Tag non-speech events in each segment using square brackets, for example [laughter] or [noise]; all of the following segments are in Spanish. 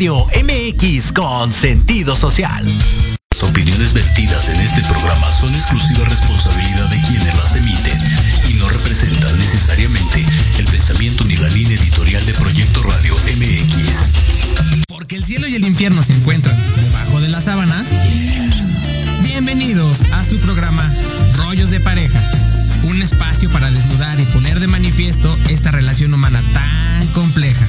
Radio MX con sentido social. Las opiniones vertidas en este programa son exclusiva responsabilidad de quienes las emiten y no representan necesariamente el pensamiento ni la línea editorial de Proyecto Radio MX. Porque el cielo y el infierno se encuentran debajo de las sábanas. Bienvenidos a su programa Rollos de Pareja. Un espacio para desnudar y poner de manifiesto esta relación humana tan compleja.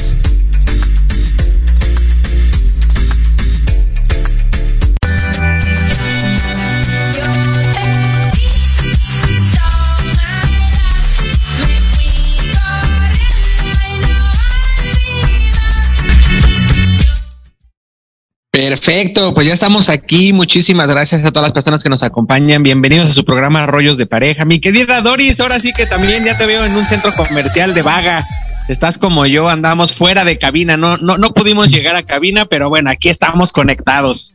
Perfecto, pues ya estamos aquí. Muchísimas gracias a todas las personas que nos acompañan. Bienvenidos a su programa Rollos de Pareja. Mi querida Doris, ahora sí que también ya te veo en un centro comercial de vaga. Estás como yo, andamos fuera de cabina. No, no, no pudimos llegar a cabina, pero bueno, aquí estamos conectados.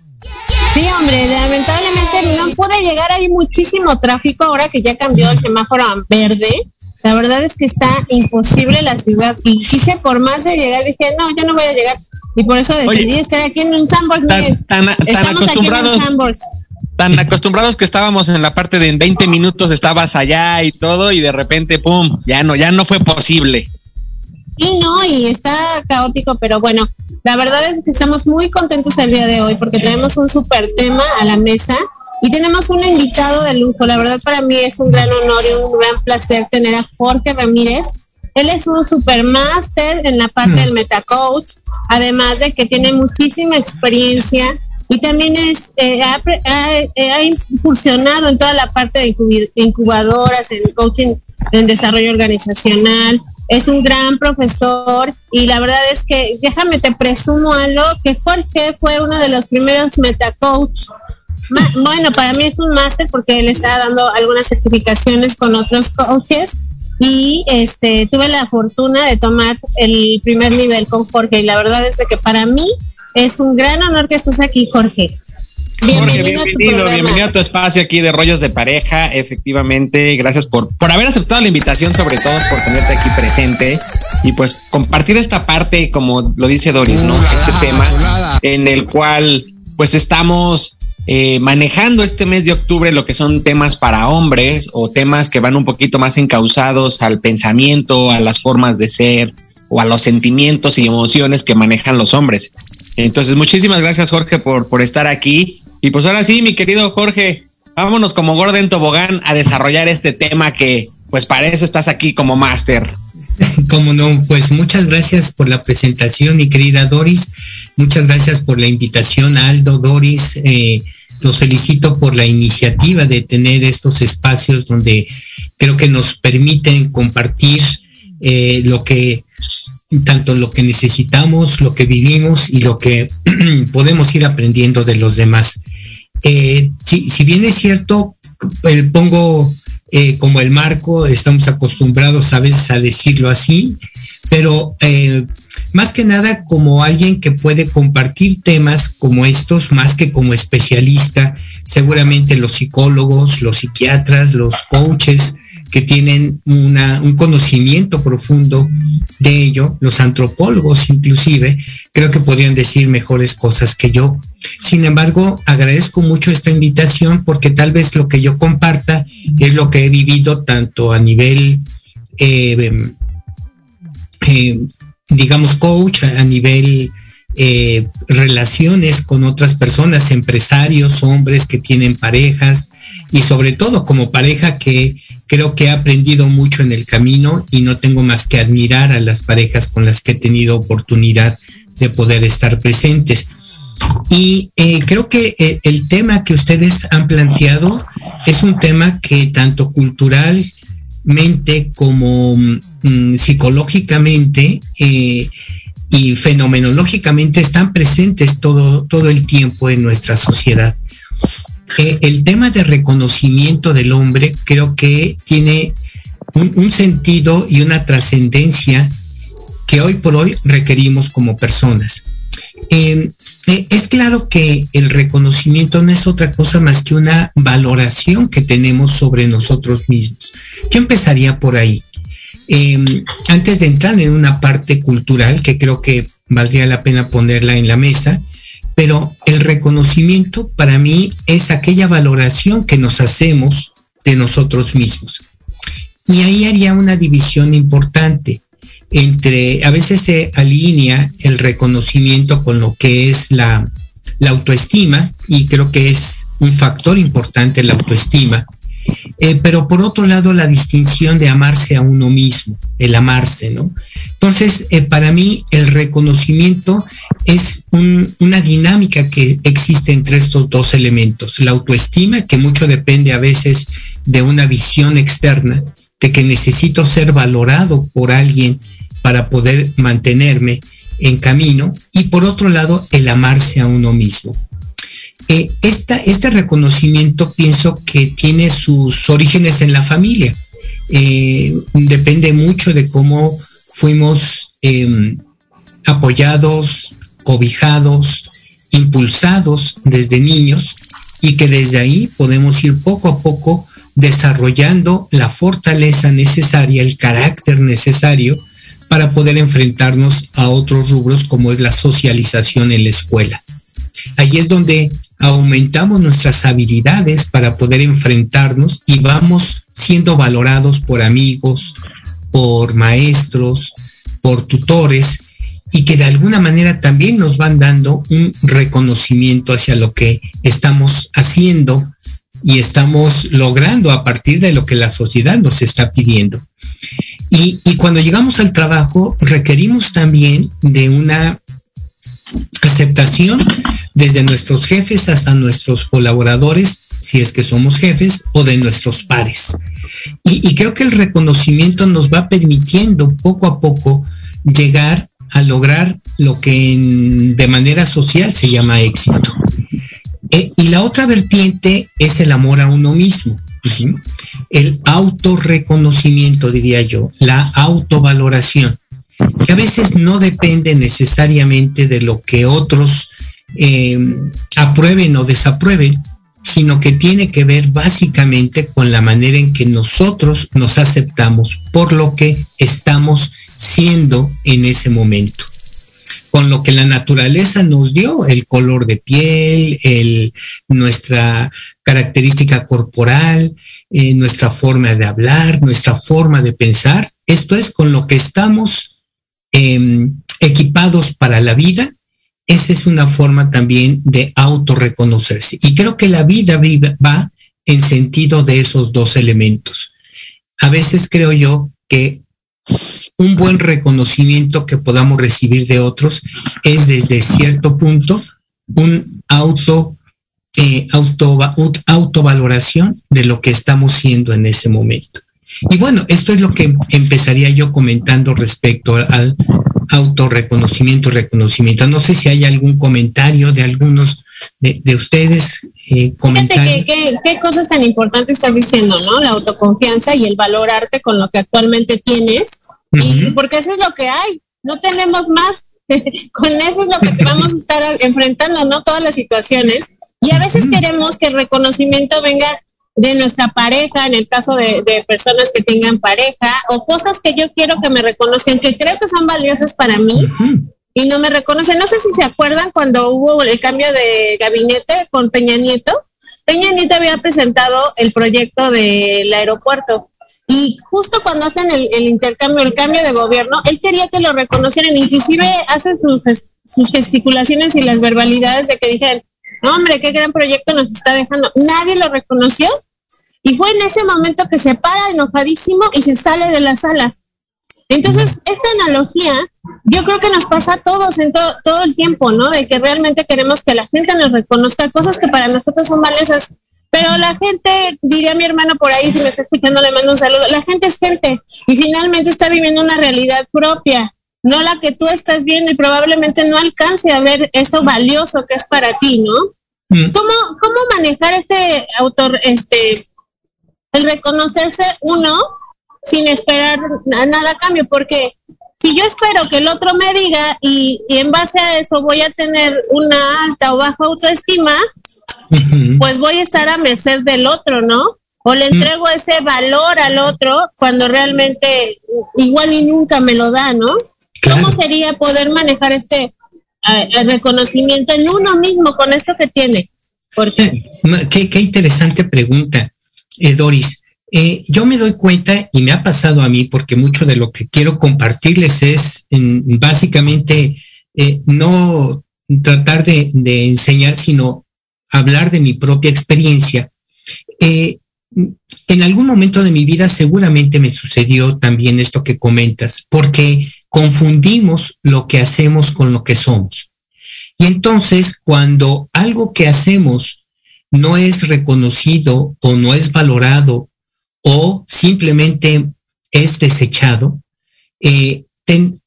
Sí, hombre, lamentablemente no pude llegar. Hay muchísimo tráfico ahora que ya cambió el semáforo a verde. La verdad es que está imposible la ciudad. Y quise por más de llegar, dije, no, ya no voy a llegar y por eso decidí estar aquí en un Sandbox. Tan, Estamos aquí en un Sandbox. Tan acostumbrados que estábamos en la parte de en 20 minutos estabas allá y todo y de repente, pum, ya no, ya no fue posible. Sí, no, y está caótico, pero bueno, la verdad es que estamos muy contentos el día de hoy porque tenemos un súper tema a la mesa y tenemos un invitado de lujo. La verdad para mí es un gran honor y un gran placer tener a Jorge Ramírez él es un supermaster en la parte del metacoach, además de que tiene muchísima experiencia y también es eh, ha, ha, incursionado en toda la parte de incubadoras, en coaching, en desarrollo organizacional. Es un gran profesor y la verdad es que, déjame te presumo algo, que Jorge fue uno de los primeros metacoach. Bueno, para mí es un máster porque él está dando algunas certificaciones con otros coaches y este tuve la fortuna de tomar el primer nivel con Jorge y la verdad es que para mí es un gran honor que estés aquí, Jorge. Bienvenido, bienvenido, a, tu bienvenido a tu espacio aquí de Rollos de Pareja. Efectivamente, gracias por, por haber aceptado la invitación, sobre todo por tenerte aquí presente y pues compartir esta parte, como lo dice Doris, ¿no? Este tema en el cual pues estamos eh, manejando este mes de octubre lo que son temas para hombres o temas que van un poquito más encausados al pensamiento, a las formas de ser o a los sentimientos y emociones que manejan los hombres. Entonces, muchísimas gracias Jorge por, por estar aquí. Y pues ahora sí, mi querido Jorge, vámonos como Gordon Tobogán a desarrollar este tema que pues para eso estás aquí como máster. [laughs] Como no, pues muchas gracias por la presentación, mi querida Doris. Muchas gracias por la invitación, Aldo, Doris. Eh, los felicito por la iniciativa de tener estos espacios donde creo que nos permiten compartir eh, lo que tanto lo que necesitamos, lo que vivimos y lo que [clears throat] podemos ir aprendiendo de los demás. Eh, si, bien es cierto, pongo eh, como el marco, estamos acostumbrados a veces a decirlo así, pero más que nada como alguien que puede compartir temas como estos, más que como especialista, seguramente los psicólogos, los psiquiatras, los coaches que tienen un conocimiento profundo de ello, los antropólogos inclusive, creo que podrían decir mejores cosas que yo. Sin embargo, agradezco mucho esta invitación porque tal vez lo que yo comparta es lo que he vivido tanto a nivel eh, eh, digamos, coach a nivel eh, relaciones con otras personas, empresarios, hombres que tienen parejas y sobre todo como pareja que creo que he aprendido mucho en el camino y no tengo más que admirar a las parejas con las que he tenido oportunidad de poder estar presentes. Y eh, creo que eh, el tema que ustedes han planteado es un tema que tanto cultural mente como mm, psicológicamente eh, y fenomenológicamente están presentes todo, todo el tiempo en nuestra sociedad. Eh, el tema de reconocimiento del hombre creo que tiene un, sentido y una trascendencia que hoy por hoy requerimos como personas. Em, eh, es claro que el reconocimiento no es otra cosa más que una valoración que tenemos sobre nosotros mismos. Yo empezaría por ahí. Em, antes de entrar en una parte cultural que creo que valdría la pena ponerla en la mesa, pero el reconocimiento para mí es aquella valoración que nos hacemos de nosotros mismos. Y ahí haría una división importante entre, a veces se alinea el reconocimiento con lo que es la, autoestima, y creo que es un factor importante la autoestima, eh, pero por otro lado la distinción de amarse a uno mismo, el amarse, ¿no? Entonces, eh, para mí el reconocimiento es una dinámica que existe entre estos dos elementos, la autoestima, que mucho depende a veces de una visión externa, de que necesito ser valorado por alguien para poder mantenerme en camino, y por otro lado, el amarse a uno mismo. Eh, este reconocimiento pienso que tiene sus orígenes en la familia. Eh, depende mucho de cómo fuimos em, apoyados, cobijados, impulsados desde niños y que desde ahí podemos ir poco a poco desarrollando la fortaleza necesaria, el carácter necesario para poder enfrentarnos a otros rubros como es la socialización en la escuela. Allí es donde aumentamos nuestras habilidades para poder enfrentarnos y vamos siendo valorados por amigos, por maestros, por tutores y que de alguna manera también nos van dando un reconocimiento hacia lo que estamos haciendo y estamos logrando a partir de lo que la sociedad nos está pidiendo. Y, cuando llegamos al trabajo requerimos también de una aceptación desde nuestros jefes hasta nuestros colaboradores, si es que somos jefes, o de nuestros pares. Y, y, creo que el reconocimiento nos va permitiendo poco a poco llegar a lograr lo que de manera social se llama éxito. Eh, y la otra vertiente es el amor a uno mismo, el autorreconocimiento, diría yo, la autovaloración, que a veces no depende necesariamente de lo que otros em, aprueben o desaprueben, sino que tiene que ver básicamente con la manera en que nosotros nos aceptamos por lo que estamos siendo en ese momento con lo que la naturaleza nos dio, el color de piel, el, nuestra característica corporal, eh, nuestra forma de hablar, nuestra forma de pensar. Esto es con lo que estamos em, equipados para la vida. Esa es una forma también de autorreconocerse. Y creo que la vida va en sentido de esos dos elementos. A veces creo yo que un buen reconocimiento que podamos recibir de otros es desde cierto punto un auto, eh, auto autovaloración de lo que estamos siendo en ese momento. Y bueno, esto es lo que empezaría yo comentando respecto al autorreconocimiento, reconocimiento. No sé si hay algún comentario de algunos de, ustedes. Eh, Fíjate que, qué cosas tan importantes estás diciendo, ¿no? La autoconfianza y el valorarte con lo que actualmente tienes y porque eso es lo que hay, no tenemos más. [laughs] Con eso es lo que vamos a estar enfrentando, ¿no? Todas las situaciones. Y a veces queremos que el reconocimiento venga de nuestra pareja, en el caso de, personas que tengan pareja, o cosas que yo quiero que me reconozcan, que creo que son valiosas para mí, y no me reconocen. No sé si se acuerdan cuando hubo el cambio de gabinete con Peña Nieto. Peña Nieto había presentado el proyecto del aeropuerto y justo cuando hacen el, intercambio, el cambio de gobierno, él quería que lo reconocieran, inclusive hace sus gesticulaciones y las verbalidades de que dijeran, hombre, qué gran proyecto nos está dejando. Nadie lo reconoció y fue en ese momento que se para enojadísimo y se sale de la sala. Entonces, esta analogía yo creo que nos pasa a todos en todo el tiempo, ¿no? De que realmente queremos que la gente nos reconozca cosas que para nosotros son valiosas pero la gente, diría mi hermano por ahí, si me está escuchando, le mando un saludo. La gente es gente y finalmente está viviendo una realidad propia, no la que tú estás viendo y probablemente no alcance a ver eso valioso que es para ti, ¿no? Mm. ¿Cómo, ¿Cómo manejar este autor, este, el reconocerse uno sin esperar nada a cambio? Porque si yo espero que el otro me diga y, en base a eso voy a tener una alta o baja autoestima, pues voy a estar a merced del otro, ¿no? O le entrego ese valor al otro cuando realmente igual y nunca me lo da, ¿no? ¿Cómo sería poder manejar este reconocimiento en uno mismo con esto que tiene? Porque... Qué, qué interesante pregunta, eh, Doris. Eh, yo me doy cuenta y me ha pasado a mí porque mucho de lo que quiero compartirles es básicamente eh, no tratar de, enseñar, sino hablar de mi propia experiencia. Eh, en algún momento de mi vida seguramente me sucedió también esto que comentas, porque confundimos lo que hacemos con lo que somos. Y entonces, cuando algo que hacemos no es reconocido o no es valorado o simplemente es desechado, eh,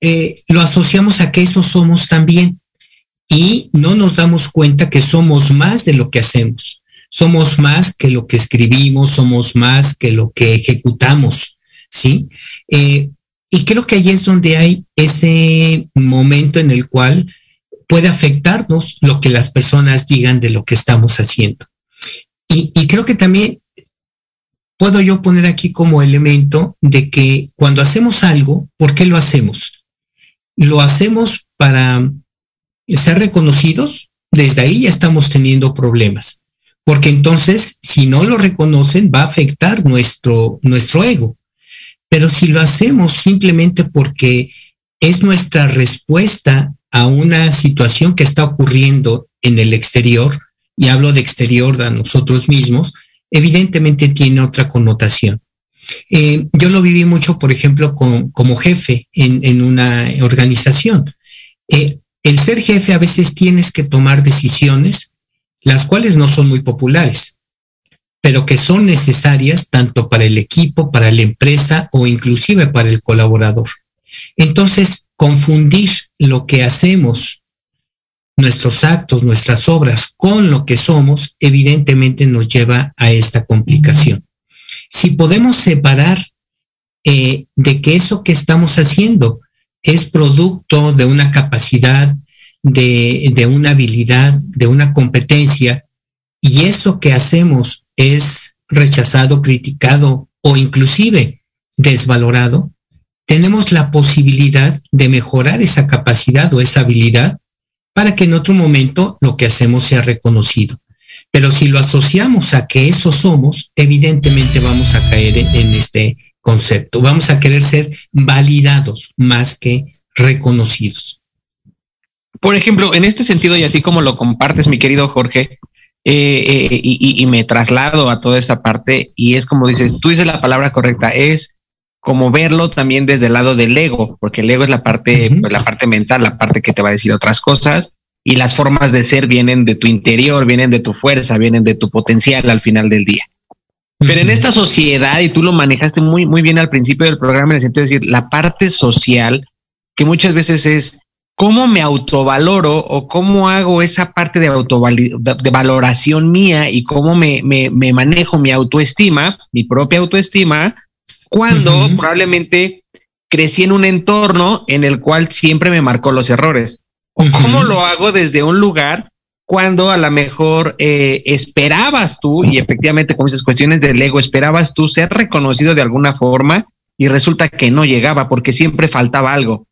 eh, lo asociamos a que eso somos también y no nos damos cuenta que somos más de lo que hacemos, somos más que lo que escribimos, somos más que lo que ejecutamos, ¿sí? Eh, y creo que ahí es donde hay ese momento en el cual puede afectarnos lo que las personas digan de lo que estamos haciendo. Y, y creo que también puedo yo poner aquí como elemento de que cuando hacemos algo, ¿por qué lo hacemos? Lo hacemos para ser reconocidos, desde ahí ya estamos teniendo problemas, porque entonces si no lo reconocen va a afectar nuestro, nuestro ego. Pero si lo hacemos simplemente porque es nuestra respuesta a una situación que está ocurriendo en el exterior, y hablo de exterior a nosotros mismos, evidentemente tiene otra connotación. Eh, yo lo viví mucho, por ejemplo, como jefe en, una organización. Eh, el ser jefe a veces tienes que tomar decisiones, las cuales no son muy populares, pero que son necesarias tanto para el equipo, para la empresa o inclusive para el colaborador. Entonces, confundir lo que hacemos nuestros actos, nuestras obras con lo que somos, evidentemente nos lleva a esta complicación. Si podemos separar eh, de que eso que estamos haciendo es producto de una capacidad, de, una habilidad, de una competencia, y eso que hacemos es rechazado, criticado o inclusive desvalorado, tenemos la posibilidad de mejorar esa capacidad o esa habilidad para que en otro momento lo que hacemos sea reconocido. Pero si lo asociamos a que eso somos, evidentemente vamos a caer en este concepto. Vamos a querer ser validados más que reconocidos. Por ejemplo, en este sentido, y así como lo compartes, mi querido Jorge, eh, eh, y, me traslado a toda esta parte, y es como dices, tú dices la palabra correcta, es como verlo también desde el lado del ego, porque el ego es la parte, pues, la parte mental, la parte que te va a decir otras cosas, y las formas de ser vienen de tu interior, vienen de tu fuerza, vienen de tu potencial al final del día. Pero en esta sociedad, y tú lo manejaste muy, muy bien al principio del programa, en el sentido de decir, la parte social, que muchas veces es cómo me autovaloro o cómo hago esa parte de, de valoración mía y cómo me, me, me manejo mi autoestima, mi propia autoestima, cuando probablemente crecí en un entorno en el cual siempre me marcó los errores. O cómo lo hago desde un lugar cuando a lo mejor eh, esperabas tú, y efectivamente con esas cuestiones del ego, esperabas tú ser reconocido de alguna forma y resulta que no llegaba porque siempre faltaba algo.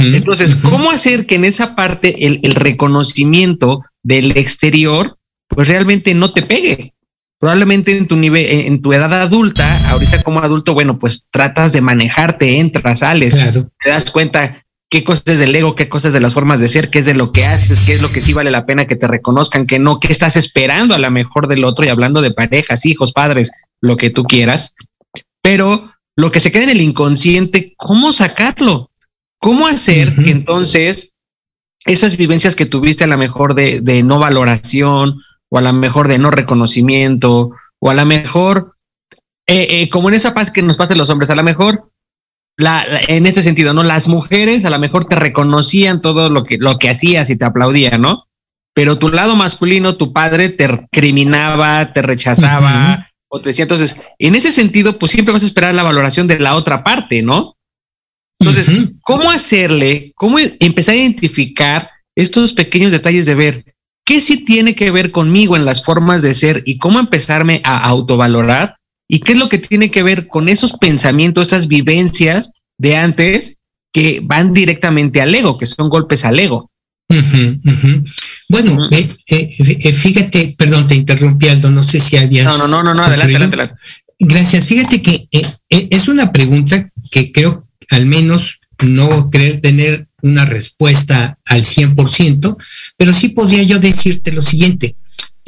Entonces, ¿cómo hacer que en esa parte el, el reconocimiento del exterior pues realmente no te pegue? probablemente en tu nivel, en tu edad adulta, ahorita como adulto, bueno, pues tratas de manejarte, entras, sales, te das cuenta qué cosas del ego, qué cosas de las formas de ser, qué es de lo que haces, qué es lo que sí vale la pena que te reconozcan, que no, qué estás esperando a la mejor del otro y hablando de parejas, hijos, padres, lo que tú quieras. Pero lo que se queda en el inconsciente, ¿cómo sacarlo? ¿Cómo hacer que entonces esas vivencias que tuviste a la mejor de, de no valoración o a lo mejor de no reconocimiento, o a lo mejor, eh, eh, como en esa paz que nos pasa a los hombres, a lo mejor, la, en este sentido, ¿no? Las mujeres a lo mejor te reconocían todo lo que, lo que hacías y te aplaudían, ¿no? Pero tu lado masculino, tu padre te criminaba, te rechazaba, o te decía, entonces, en ese sentido, pues siempre vas a esperar la valoración de la otra parte, ¿no? Entonces, ¿cómo hacerle, cómo empezar a identificar estos pequeños detalles de ver qué sí tiene que ver conmigo en las formas de ser y cómo empezarme a autovalorar y qué es lo que tiene que ver con esos pensamientos, esas vivencias de antes que van directamente al ego, que son golpes al ego. Bueno, eh, eh, eh, fíjate, perdón, te interrumpí, Aldo, no sé si habías. No, no, no, no, adelante, adelante, Gracias. Fíjate que es una pregunta que creo al menos no creer tener una respuesta al 100%, pero sí podría yo decirte lo siguiente,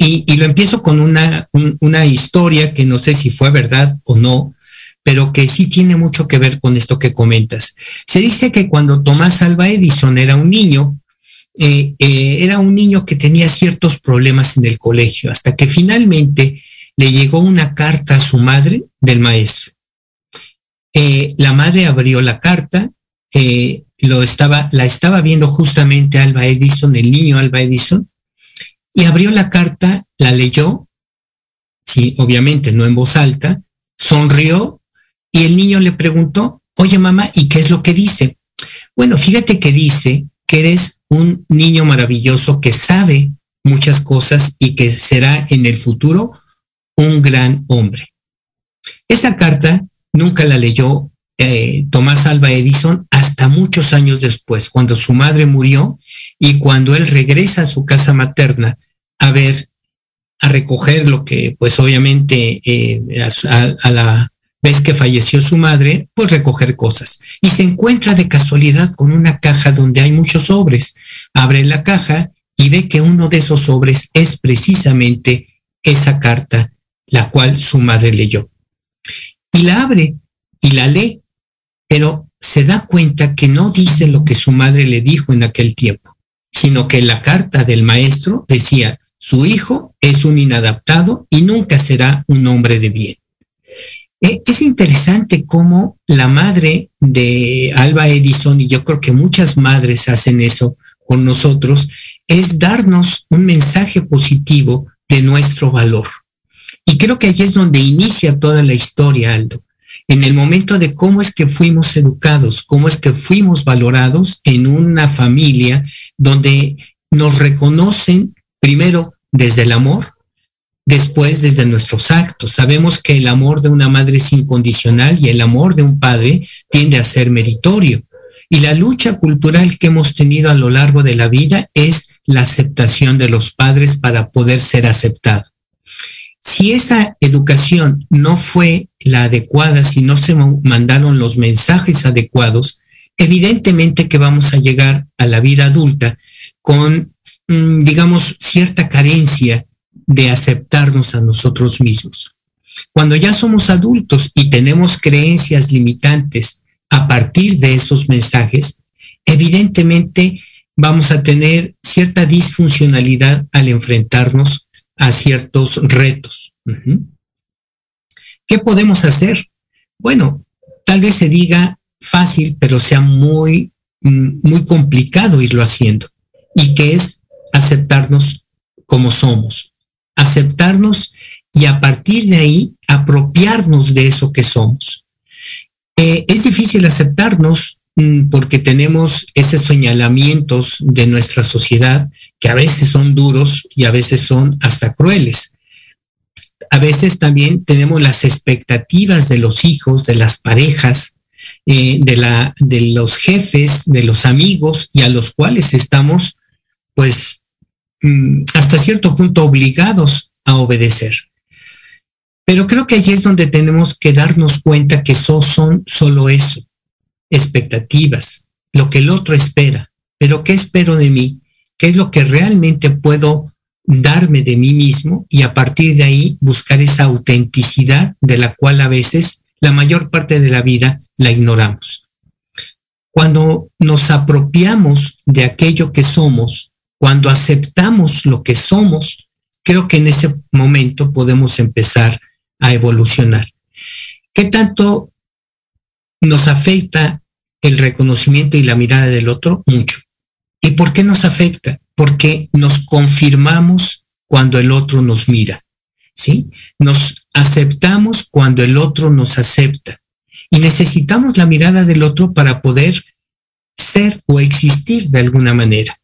y, lo empiezo con una, una historia que no sé si fue verdad o no, pero que sí tiene mucho que ver con esto que comentas. Se dice que cuando Tomás Alba Edison era un niño, eh, eh, era un niño que tenía ciertos problemas en el colegio, hasta que finalmente le llegó una carta a su madre del maestro. Eh, la madre abrió la carta, lo estaba, la estaba viendo justamente Alba Edison, el niño Alba Edison, y abrió la carta, la leyó, sí, obviamente no en voz alta, sonrió y el niño le preguntó, oye mamá, ¿y qué es lo que dice? Bueno, fíjate que dice que eres un niño maravilloso que sabe muchas cosas y que será en el futuro un gran hombre. Esa carta nunca la leyó eh, Tomás Alba Edison hasta muchos años después, cuando su madre murió y cuando él regresa a su casa materna a ver, a recoger lo que, pues obviamente, eh, a, la vez que falleció su madre, pues recoger cosas. Y se encuentra de casualidad con una caja donde hay muchos sobres. Abre la caja y ve que uno de esos sobres es precisamente esa carta, la cual su madre leyó. Y la abre y la lee pero se da cuenta que no dice lo que su madre le dijo en aquel tiempo, sino que la carta del maestro decía, su hijo es un inadaptado y nunca será un hombre de bien. E, es interesante cómo la madre de Alba Edison, y yo creo que muchas madres hacen eso con nosotros, es darnos un mensaje positivo de nuestro valor. Y creo que allí es donde inicia toda la historia, Aldo en el momento de cómo es que fuimos educados, cómo es que fuimos valorados en una familia donde nos reconocen primero desde el amor, después desde nuestros actos. Sabemos que el amor de una madre es incondicional y el amor de un padre tiende a ser meritorio. Y la lucha cultural que hemos tenido a lo largo de la vida es la aceptación de los padres para poder ser aceptado. Si esa educación no fue la adecuada, si no se mandaron los mensajes adecuados, evidentemente que vamos a llegar a la vida adulta con, digamos, cierta carencia de aceptarnos a nosotros mismos. Cuando ya somos adultos y tenemos creencias limitantes a partir de esos mensajes, evidentemente vamos a tener cierta disfuncionalidad al enfrentarnos a ciertos retos. ¿Qué podemos hacer? Bueno, tal vez se diga fácil, pero sea muy, mm, muy complicado irlo haciendo. Y que es aceptarnos como somos. Aceptarnos y a partir de ahí apropiarnos de eso que somos. Eh, es difícil aceptarnos mm, porque tenemos esos señalamientos de nuestra sociedad que a veces son duros y a veces son hasta crueles. A veces también tenemos las expectativas de los hijos, de las parejas, eh, de, la, de los jefes, de los amigos y a los cuales estamos, pues, mm, hasta cierto punto obligados a obedecer. Pero creo que allí es donde tenemos que darnos cuenta que son solo eso, expectativas, lo que el otro espera. Pero ¿qué espero de mí? qué es lo que realmente puedo darme de mí mismo y a partir de ahí buscar esa autenticidad de la cual a veces la mayor parte de la vida la ignoramos. Cuando nos apropiamos de aquello que somos, cuando aceptamos lo que somos, creo que en ese momento podemos empezar a evolucionar. ¿Qué tanto nos afecta el reconocimiento y la mirada del otro? Mucho. ¿Y por qué nos afecta? Porque nos confirmamos cuando el otro nos mira, ¿sí? Nos aceptamos cuando el otro nos acepta. Y necesitamos la mirada del otro para poder ser o existir de alguna manera.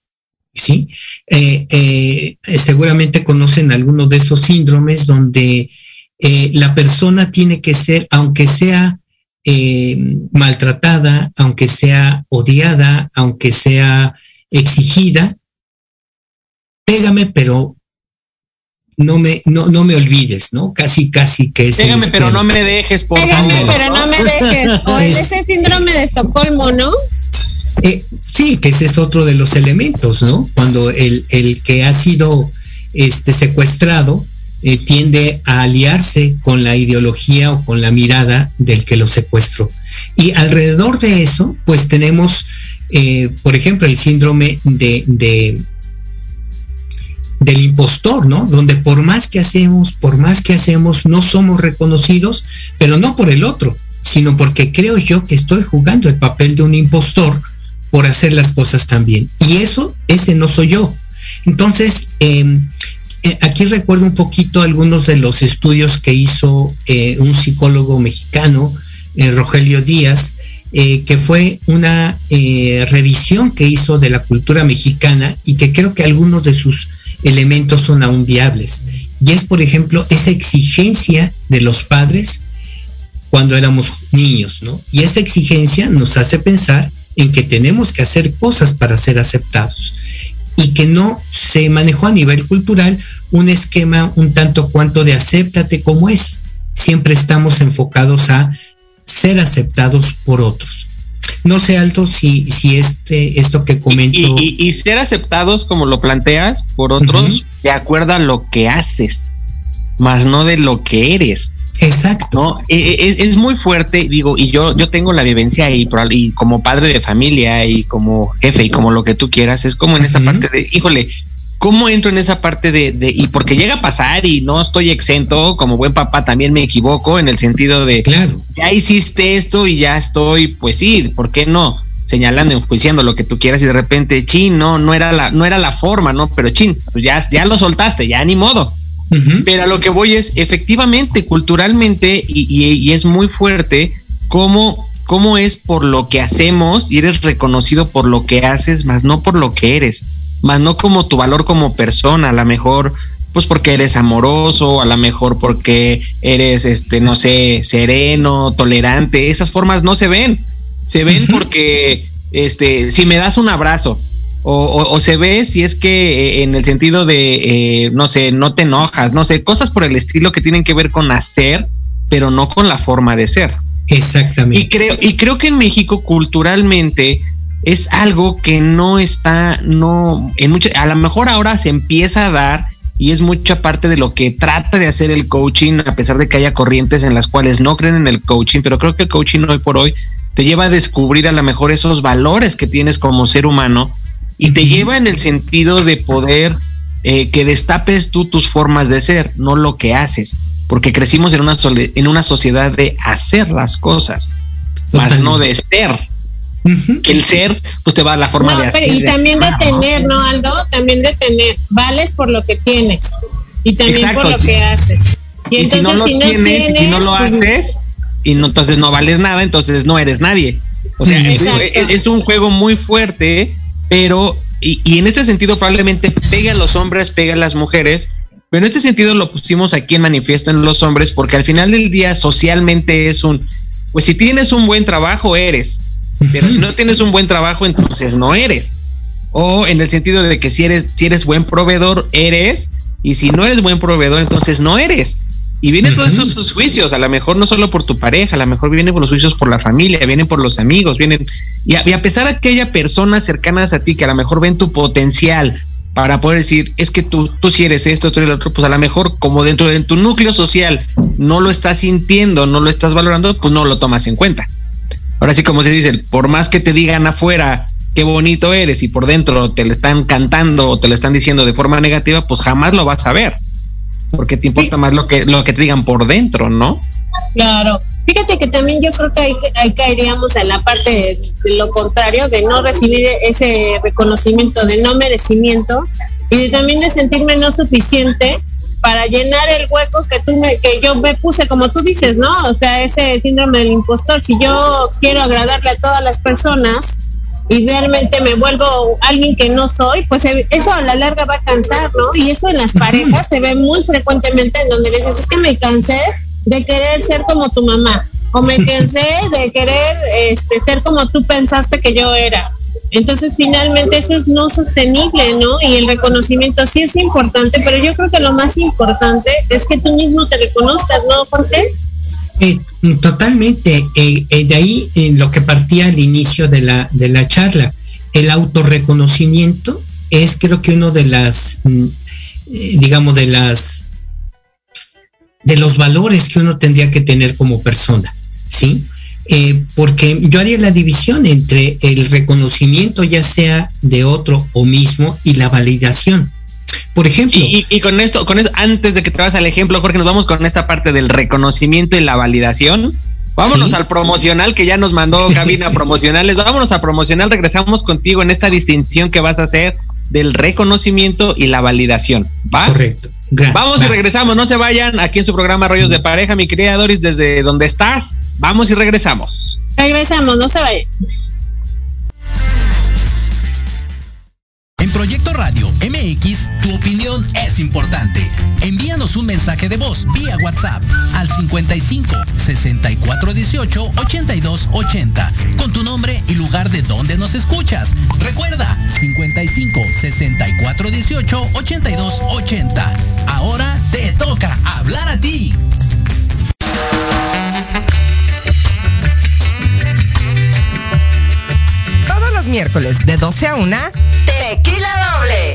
¿Sí? Eh, eh, seguramente conocen algunos de esos síndromes donde eh, la persona tiene que ser, aunque sea maltratada, aunque sea odiada, aunque sea exigida, pégame, pero no me, no, no me olvides, ¿no? Casi, casi que es. Pégame, pero no me dejes, por Pégame, pero no me [laughs] dejes. O ese síndrome de Estocolmo, ¿no? Eh, sí, que ese es otro de los elementos, ¿no? Cuando el, que ha sido este, secuestrado eh, tiende a aliarse con la ideología o con la mirada del que lo secuestró. Y alrededor de eso, pues tenemos, eh, por ejemplo, el síndrome de del impostor, ¿no? Donde por más que hacemos, por más que hacemos, no somos reconocidos, pero no por el otro, sino porque creo yo que estoy jugando el papel de un impostor por hacer las cosas tan bien. Y eso, ese no soy yo. Entonces, em, eh, aquí recuerdo un poquito algunos de los estudios que hizo eh, un psicólogo mexicano, eh, Rogelio Díaz, que fue una revisión que hizo de la cultura mexicana y que creo que algunos de sus elementos son aún viables. Y es, por ejemplo, esa exigencia de los padres cuando éramos niños, ¿no? Y esa exigencia nos hace pensar en que tenemos que hacer cosas para ser aceptados y que no se manejó a nivel cultural un esquema un tanto cuanto de acéptate como es. Siempre estamos enfocados a ser aceptados por otros. No sé, Alto, si, si este, esto que comento. Y, ser aceptados, como lo planteas, por otros, de acuerdo a lo que haces, más no de lo que eres. Exacto. E, e, es, muy fuerte, digo, y yo, yo tengo la vivencia y, y, como padre de familia y como jefe y como lo que tú quieras, es como en esta parte de, híjole, ¿cómo entro en esa parte de, de, y porque llega a pasar y no estoy exento, como buen papá también me equivoco en el sentido de, claro, ya hiciste esto y ya estoy, pues sí, ¿por qué no? señalando, enjuiciando lo que tú quieras y de repente, chin, no, no era la, no era la forma, ¿no? Pero chin, pues ya, ya lo soltaste, ya ni modo. Pero a lo que voy es, efectivamente, culturalmente, y, es muy fuerte, cómo, cómo es por lo que hacemos y eres reconocido por lo que haces, más no por lo que eres más no como tu valor como persona, a lo mejor pues porque eres amoroso, a lo mejor porque eres, este, no sé, sereno, tolerante, esas formas no se ven, se ven porque, este, si me das un abrazo, o, se ve si es que eh, en el sentido de, eh, no sé, no te enojas, no sé, cosas por el estilo que tienen que ver con hacer, pero no con la forma de ser. Exactamente. Y creo, y creo que en México culturalmente es algo que no está, no, en mucho, a lo mejor ahora se empieza a dar y es mucha parte de lo que trata de hacer el coaching, a pesar de que haya corrientes en las cuales no creen en el coaching, pero creo que el coaching hoy por hoy te lleva a descubrir a lo mejor esos valores que tienes como ser humano y te lleva en el sentido de poder eh, que destapes tú tus formas de ser, no lo que haces, porque crecimos en una, en una sociedad de hacer las cosas, más no de ser que el ser, pues te va a la forma de hacer. y también de tener, ¿no, Aldo? También de tener. Vales por lo que tienes y también por lo que haces. Y, entonces, si no, tienes, y no lo pues, haces, y no, entonces no vales nada, entonces no eres nadie. O sea, es, un juego muy fuerte, pero, y, y en este sentido probablemente pega a los hombres, pega a las mujeres, pero en este sentido lo pusimos aquí en manifiesto en los hombres, porque al final del día socialmente es un, pues si tienes un buen trabajo, eres. Pero si no tienes un buen trabajo, entonces no eres. O en el sentido de que si eres, si eres buen proveedor, eres. Y si no eres buen proveedor, entonces no eres. Y vienen todos esos juicios, a lo mejor no solo por tu pareja, a lo mejor vienen por los juicios por la familia, vienen por los amigos, vienen. Y a, pesar de que haya personas cercanas a ti que a lo mejor ven tu potencial para poder decir, es que tú, tú si eres esto, tú eres lo otro, pues a lo mejor como dentro de tu núcleo social no lo estás sintiendo, no lo estás valorando, pues no lo tomas en cuenta ahora sí como se dice, por más que te digan afuera qué bonito eres y por dentro te lo están cantando o te lo están diciendo de forma negativa, pues jamás lo vas a ver. Porque te importa más lo que, lo que te digan por dentro, ¿no? Claro. Fíjate que también yo creo que ahí, ahí caeríamos en la parte de, lo contrario, de no recibir ese reconocimiento, de no merecimiento y de también de sentirme no suficiente para llenar el hueco que tú me, que yo me puse, como tú dices, ¿no? O sea, ese síndrome del impostor. Si yo quiero agradarle a todas las personas y realmente me vuelvo alguien que no soy, pues eso a la larga va a cansar, ¿no? Y eso en las parejas se ve muy frecuentemente en donde le dices, es que me cansé de querer ser como tu mamá o me [laughs] cansé de querer este, ser como tú pensaste que yo era. Entonces, finalmente eso es no sostenible, ¿no? Y el reconocimiento sí es importante, pero yo creo que lo más importante es que tú mismo te reconozcas, ¿no, Jorge? Eh, totalmente. Eh, eh, de ahí lo que partía al inicio de la, de la charla. El autorreconocimiento es creo que uno de las, mm, digamos, de las, de los valores que uno tendría que tener como persona, ¿sí? porque yo haría la división entre el reconocimiento ya sea de otro o mismo y la validación. Por ejemplo. Y, con esto, con eso, antes de que te vas al ejemplo, Jorge, nos vamos con esta parte del reconocimiento y la validación. Vámonos al promocional que ya nos mandó [laughs] cabina promocionales. Vámonos a promocional. Regresamos contigo en esta distinción que vas a hacer del reconocimiento y la validación. ¿Va? Correcto. Vamos y regresamos. No se vayan aquí en su programa Rollos de Pareja, mi querida Doris, desde donde estás. Vamos y regresamos. Regresamos, no se vayan. Es importante. Envíanos un mensaje de voz vía WhatsApp al 55 64 18 82 80 con tu nombre y lugar de donde nos escuchas. Recuerda 55 64 18 82 80. Ahora te toca hablar a ti. Todos los miércoles de 12 a 1 Tequila Doble.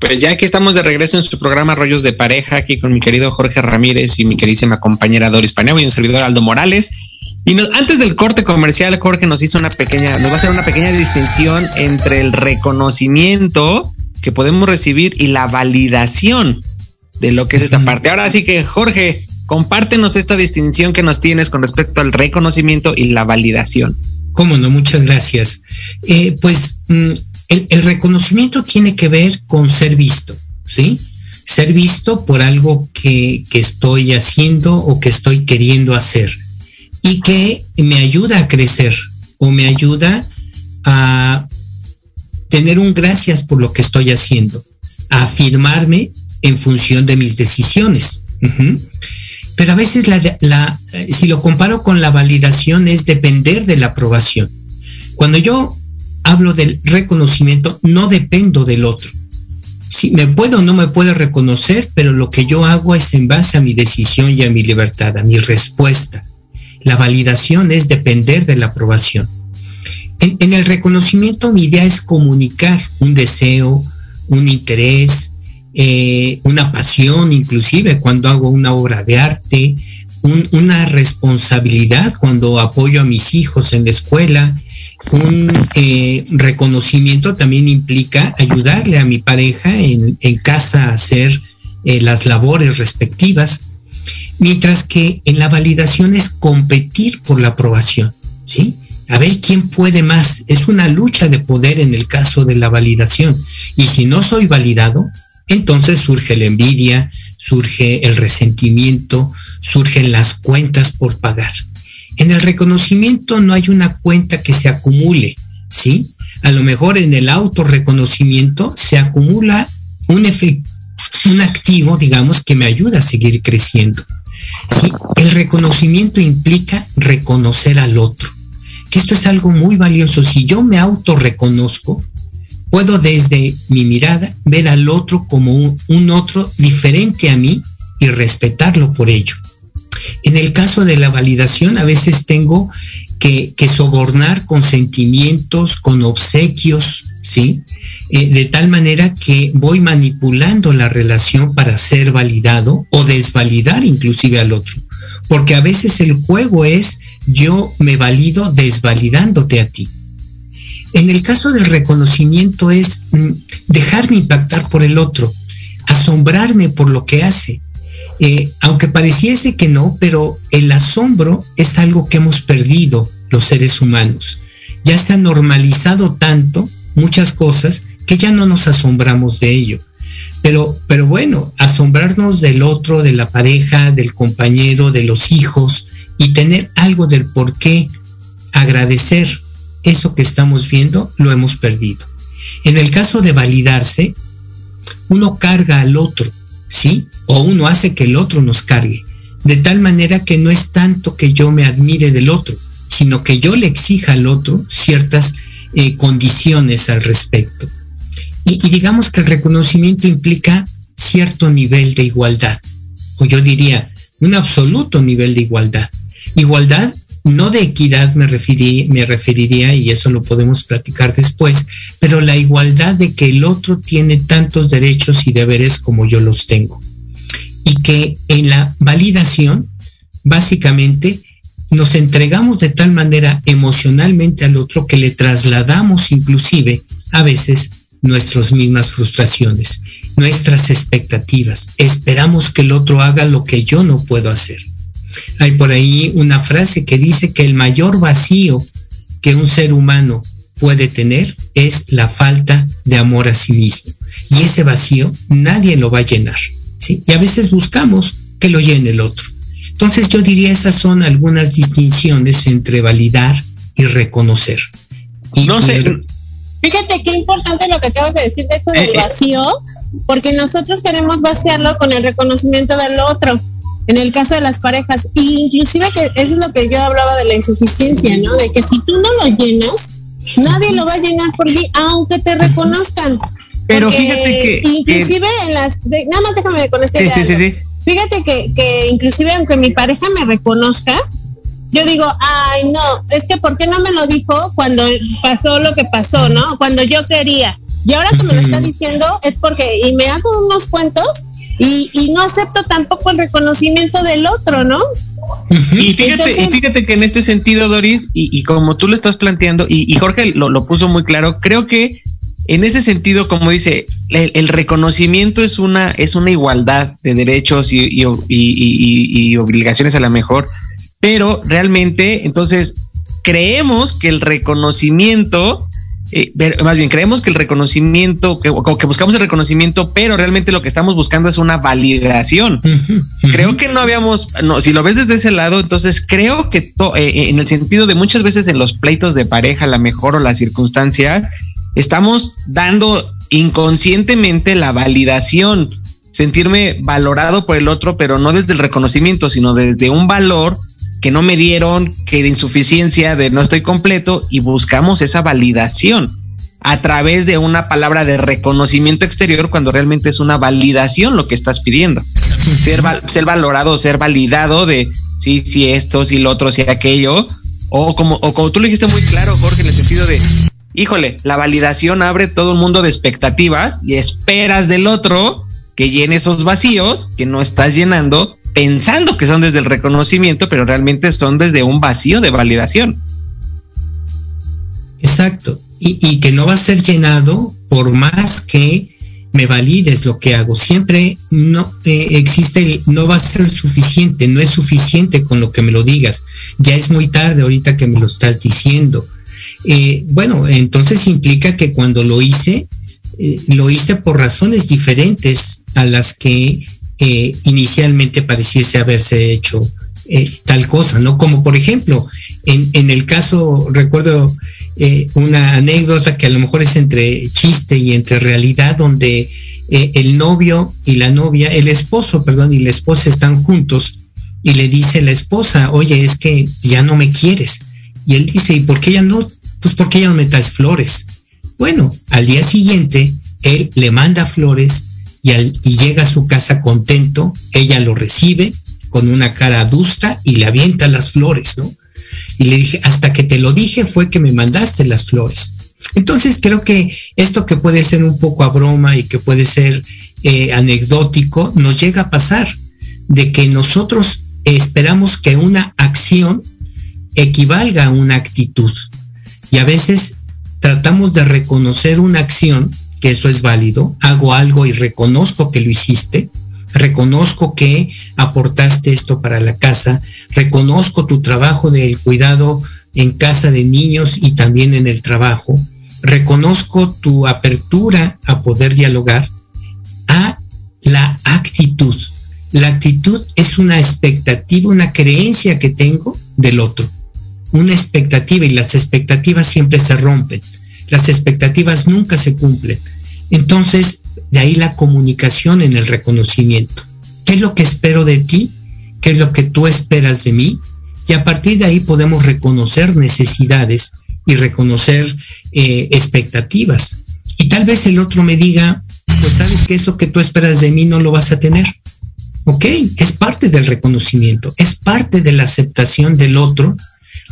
Pues ya que estamos de regreso en su programa Rollos de Pareja, aquí con mi querido Jorge Ramírez y mi queridísima compañera Doris Paneo y un servidor Aldo Morales. Y antes del corte comercial, Jorge nos hizo una pequeña, nos va a hacer una pequeña distinción entre el reconocimiento que podemos recibir y la validación de lo que es esta parte. Ahora sí que, Jorge, compártenos esta distinción que nos tienes con respecto al reconocimiento y la validación. Cómo no, muchas gracias. Eh, pues el, reconocimiento tiene que ver con ser visto, ¿sí? Ser visto por algo que, que estoy haciendo o que estoy queriendo hacer y que me ayuda a crecer o me ayuda a tener un gracias por lo que estoy haciendo, a afirmarme en función de mis decisiones. Pero a veces la, si lo comparo con la validación es depender de la aprobación. Cuando yo hablo del reconocimiento, no dependo del otro. Si me puedo o no me puede reconocer, pero lo que yo hago es en base a mi decisión y a mi libertad, a mi respuesta. La validación es depender de la aprobación. En, el reconocimiento mi idea es comunicar un deseo, un interés, eh, una pasión, inclusive cuando hago una obra de arte, una responsabilidad cuando apoyo a mis hijos en la escuela, un eh, reconocimiento también implica ayudarle a mi pareja en, casa a hacer eh, las labores respectivas, mientras que en la validación es competir por la aprobación, ¿sí? A ver quién puede más. Es una lucha de poder en el caso de la validación. Y si no soy validado, entonces surge la envidia, surge el resentimiento, surgen las cuentas por pagar. En el reconocimiento no hay una cuenta que se acumule, ¿sí? A lo mejor en el autorreconocimiento se acumula un, un activo, digamos, que me ayuda a seguir creciendo. El reconocimiento implica reconocer al otro, que esto es algo muy valioso. Si yo me autorreconozco, puedo desde mi mirada ver al otro como un otro diferente a mí y respetarlo por ello. En el caso de la validación, a veces tengo que, sobornar con sentimientos, con obsequios, ¿sí? Eh, de tal manera que voy manipulando la relación para ser validado o desvalidar inclusive al otro. Porque a veces el juego es yo me valido desvalidándote a ti. En el caso del reconocimiento es mm, dejarme impactar por el otro, asombrarme por lo que hace, eh, aunque pareciese que no, pero el asombro es algo que hemos perdido los seres humanos. Ya se ha normalizado tanto muchas cosas que ya no nos asombramos de ello. Pero, pero bueno, asombrarnos del otro, de la pareja, del compañero, de los hijos y tener algo del por qué agradecer eso que estamos viendo, lo hemos perdido. En el caso de validarse, uno carga al otro ¿sí? O uno hace que el otro nos cargue, de tal manera que no es tanto que yo me admire del otro, sino que yo le exija al otro ciertas eh, condiciones al respecto. Y, y digamos que el reconocimiento implica cierto nivel de igualdad, o yo diría un absoluto nivel de igualdad. Igualdad no de equidad me, me referiría, y eso lo podemos platicar después, pero la igualdad de que el otro tiene tantos derechos y deberes como yo los tengo. Y que en la validación, básicamente, nos entregamos de tal manera emocionalmente al otro que le trasladamos inclusive a veces nuestras mismas frustraciones, nuestras expectativas. Esperamos que el otro haga lo que yo no puedo hacer. Hay por ahí una frase que dice que el mayor vacío que un ser humano puede tener es la falta de amor a sí mismo. Y ese vacío nadie lo va a llenar. ¿sí? Y a veces buscamos que lo llene el otro. Entonces yo diría esas son algunas distinciones entre validar y reconocer. no sé. Fíjate qué importante lo que acabas de decir de eso del eh, eh. vacío, porque nosotros queremos vaciarlo con el reconocimiento del otro en el caso de las parejas. Inclusive que eso es lo que yo hablaba de la insuficiencia, ¿no? De que si tú no lo llenas, nadie lo va a llenar por ti, aunque te reconozcan. Pero fíjate que inclusive en las nada más déjame con este Fíjate que, que inclusive aunque mi pareja me reconozca, yo digo, ay, no, es que ¿por qué no me lo dijo cuando pasó lo que pasó, no? Cuando yo quería. Y ahora que me lo está diciendo es porque, y me hago unos cuentos y, no acepto tampoco el reconocimiento del otro, ¿no? Y fíjate, fíjate que en este sentido, Doris, y, como tú lo estás planteando, y, Jorge lo, puso muy claro, creo que en ese sentido, como dice, el, reconocimiento es una, es una igualdad de derechos y, y obligaciones a la mejor, pero realmente, entonces, creemos que el reconocimiento eh, más bien creemos que el reconocimiento, que, que, buscamos el reconocimiento, pero realmente lo que estamos buscando es una validación. Creo que no habíamos, no, si lo ves desde ese lado, entonces creo que eh, en el sentido de muchas veces en los pleitos de pareja, la mejor o la circunstancia, estamos dando inconscientemente la validación, sentirme valorado por el otro, pero no desde el reconocimiento, sino desde un valor que no me dieron, que de insuficiencia, de no estoy completo y buscamos esa validación a través de una palabra de reconocimiento exterior cuando realmente es una validación lo que estás pidiendo. Ser, ser valorado, ser validado de sí, sí, esto, sí, lo otro, sí, aquello. O como, o como tú lo dijiste muy claro, Jorge, en el sentido de, híjole, la validación abre todo un mundo de expectativas y esperas del otro que llene esos vacíos que no estás llenando pensando que son desde el reconocimiento, pero realmente son desde un vacío de validación. Exacto. Y, que no va a ser llenado por más que me valides lo que hago. Siempre no eh, existe, no va a ser suficiente, no es suficiente con lo que me lo digas. Ya es muy tarde ahorita que me lo estás diciendo. Eh, bueno, entonces implica que cuando lo hice, eh, lo hice por razones diferentes a las que inicialmente pareciese haberse hecho tal cosa, ¿no? Como por ejemplo, en, en el caso, recuerdo eh, una anécdota que a lo mejor es entre chiste y entre realidad, donde eh, el novio y la novia, el esposo, perdón, y la esposa están juntos y le dice la esposa, oye, es que ya no me quieres. Y él dice, ¿y por qué ya no? Pues porque ya no me traes flores. Bueno, al día siguiente, él le manda flores y, llega a su casa contento, ella lo recibe con una cara adusta y le avienta las flores, ¿no? Y le dije, hasta que te lo dije fue que me mandaste las flores. Entonces creo que esto que puede ser un poco a broma y que puede ser eh, anecdótico, nos llega a pasar de que nosotros esperamos que una acción equivalga a una actitud. Y a veces tratamos de reconocer una acción, que eso es válido, hago algo y reconozco que lo hiciste, reconozco que aportaste esto para la casa, reconozco tu trabajo del cuidado en casa de niños y también en el trabajo, reconozco tu apertura a poder dialogar, a la actitud. La actitud es una expectativa, una creencia que tengo del otro, una expectativa y las expectativas siempre se rompen, las expectativas nunca se cumplen. Entonces, de ahí la comunicación en el reconocimiento. ¿Qué es lo que espero de ti? ¿Qué es lo que tú esperas de mí? Y a partir de ahí podemos reconocer necesidades y reconocer eh, expectativas. Y tal vez el otro me diga, pues sabes que eso que tú esperas de mí no lo vas a tener. Ok, es parte del reconocimiento, es parte de la aceptación del otro,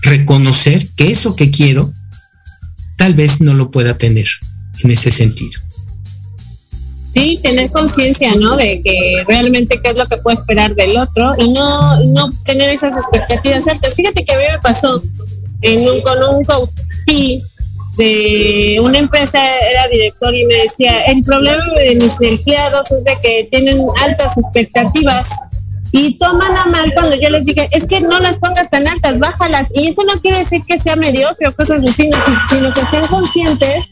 reconocer que eso que quiero tal vez no lo pueda tener en ese sentido sí, tener conciencia, ¿no? De que realmente qué es lo que puedo esperar del otro y no, no tener esas expectativas altas. Fíjate que a mí me pasó en un, con un coach de una empresa, era director y me decía, el problema de mis empleados es de que tienen altas expectativas y toman a mal cuando yo les diga, es que no las pongas tan altas, bájalas. Y eso no quiere decir que sea mediocre o cosas así, sino que sean conscientes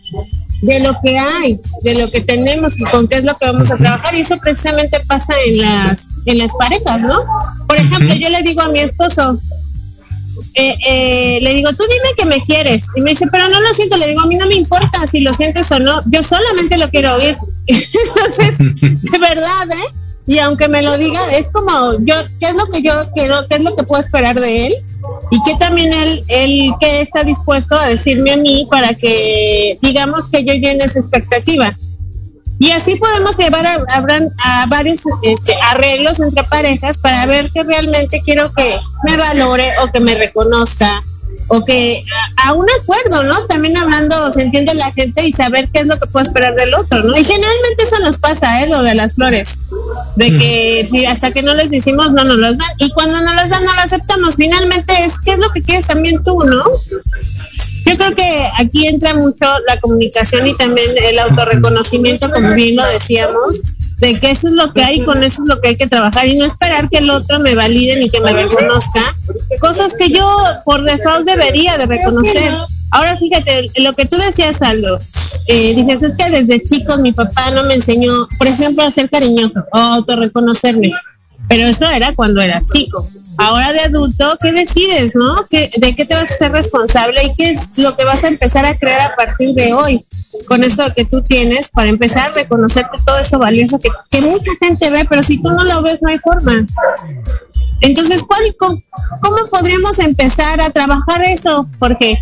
de lo que hay, de lo que tenemos y con qué es lo que vamos a trabajar. Y eso precisamente pasa en las, en las parejas, ¿no? Por ejemplo, yo le digo a mi esposo, eh, eh, le digo, tú dime que me quieres. Y me dice, pero no lo siento. Le digo, a mí no me importa si lo sientes o no. Yo solamente lo quiero oír. [laughs] Entonces, de verdad, ¿eh? Y aunque me lo diga, es como, yo, ¿qué es lo que yo quiero? ¿Qué es lo que puedo esperar de él? y que también él, él que está dispuesto a decirme a mí para que digamos que yo llene esa expectativa. Y así podemos llevar a, a, varios este, arreglos entre parejas para ver que realmente quiero que me valore o que me reconozca o que a, un acuerdo, ¿no? También hablando, se entiende la gente y saber qué es lo que puedo esperar del otro, ¿no? Y generalmente eso nos pasa, ¿eh? Lo de las flores, de que si hasta que no les decimos no nos las dan y cuando no las dan no lo aceptamos. Finalmente es qué es lo que quieres también tú, ¿no? Yo creo que aquí entra mucho la comunicación y también el autorreconocimiento, como bien lo decíamos, de que eso es lo que hay, con eso es lo que hay que trabajar y no esperar que el otro me valide ni que me reconozca, cosas que yo por default debería de reconocer. Ahora fíjate, lo que tú decías, Aldo, eh, dices, es que desde chicos mi papá no me enseñó, por ejemplo, a ser cariñoso o autorreconocerme, pero eso era cuando era chico. Ahora de adulto, ¿qué decides, no? ¿De qué te vas a ser responsable y qué es lo que vas a empezar a crear a partir de hoy? Con eso que tú tienes para empezar a reconocerte todo eso valioso que, que mucha gente ve, pero si tú no lo ves, no hay forma. Entonces, ¿cuál, cómo, cómo podríamos empezar a trabajar eso? Porque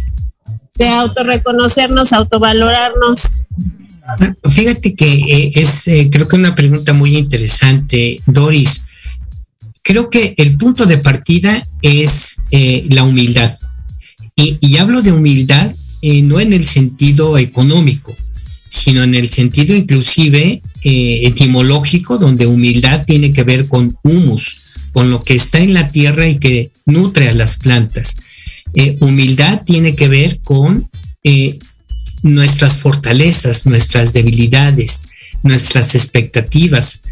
de autorreconocernos, autovalorarnos. Fíjate que eh, es, eh, creo que una pregunta muy interesante, Doris. Creo que el punto de partida es eh, la humildad. Y, y, hablo de humildad no en el sentido económico, sino en el sentido inclusive etimológico, donde humildad tiene que ver con humus, con lo que está en la tierra y que nutre a las plantas. humildad tiene que ver con nuestras fortalezas, nuestras debilidades, nuestras expectativas.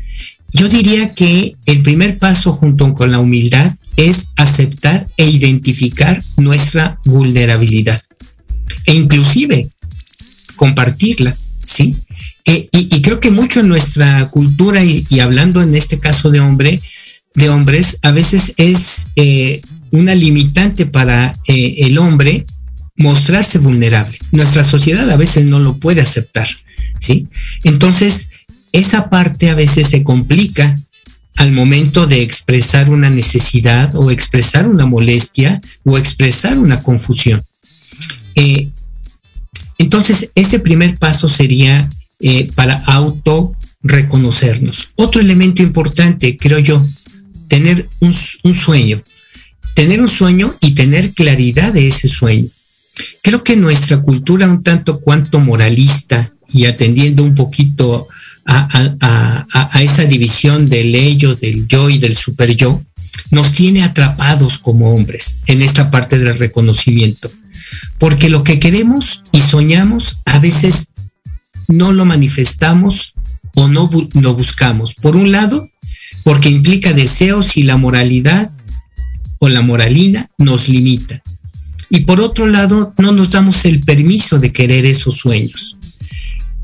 Yo diría que el primer paso junto con la humildad es aceptar e identificar nuestra vulnerabilidad e inclusive compartirla, ¿sí? E, y, creo que mucho en nuestra cultura y, hablando en este caso de hombre, de hombres, a veces es eh, una limitante para eh, el hombre mostrarse vulnerable. Nuestra sociedad a veces no lo puede aceptar, ¿sí? Entonces, esa parte a veces se complica al momento de expresar una necesidad o expresar una molestia o expresar una confusión. Eh, entonces, ese primer paso sería eh, para auto reconocernos. Otro elemento importante, creo yo, tener un sueño. Tener un sueño y tener claridad de ese sueño. Creo que nuestra cultura un tanto cuanto moralista y atendiendo un poquito a, esa división del ello, del yo y del super yo, nos tiene atrapados como hombres en esta parte del reconocimiento. Porque lo que queremos y soñamos a veces no lo manifestamos o no lo buscamos. Por un lado, porque implica deseos y la moralidad o la moralina nos limita. Y por otro lado, no nos damos el permiso de querer esos sueños.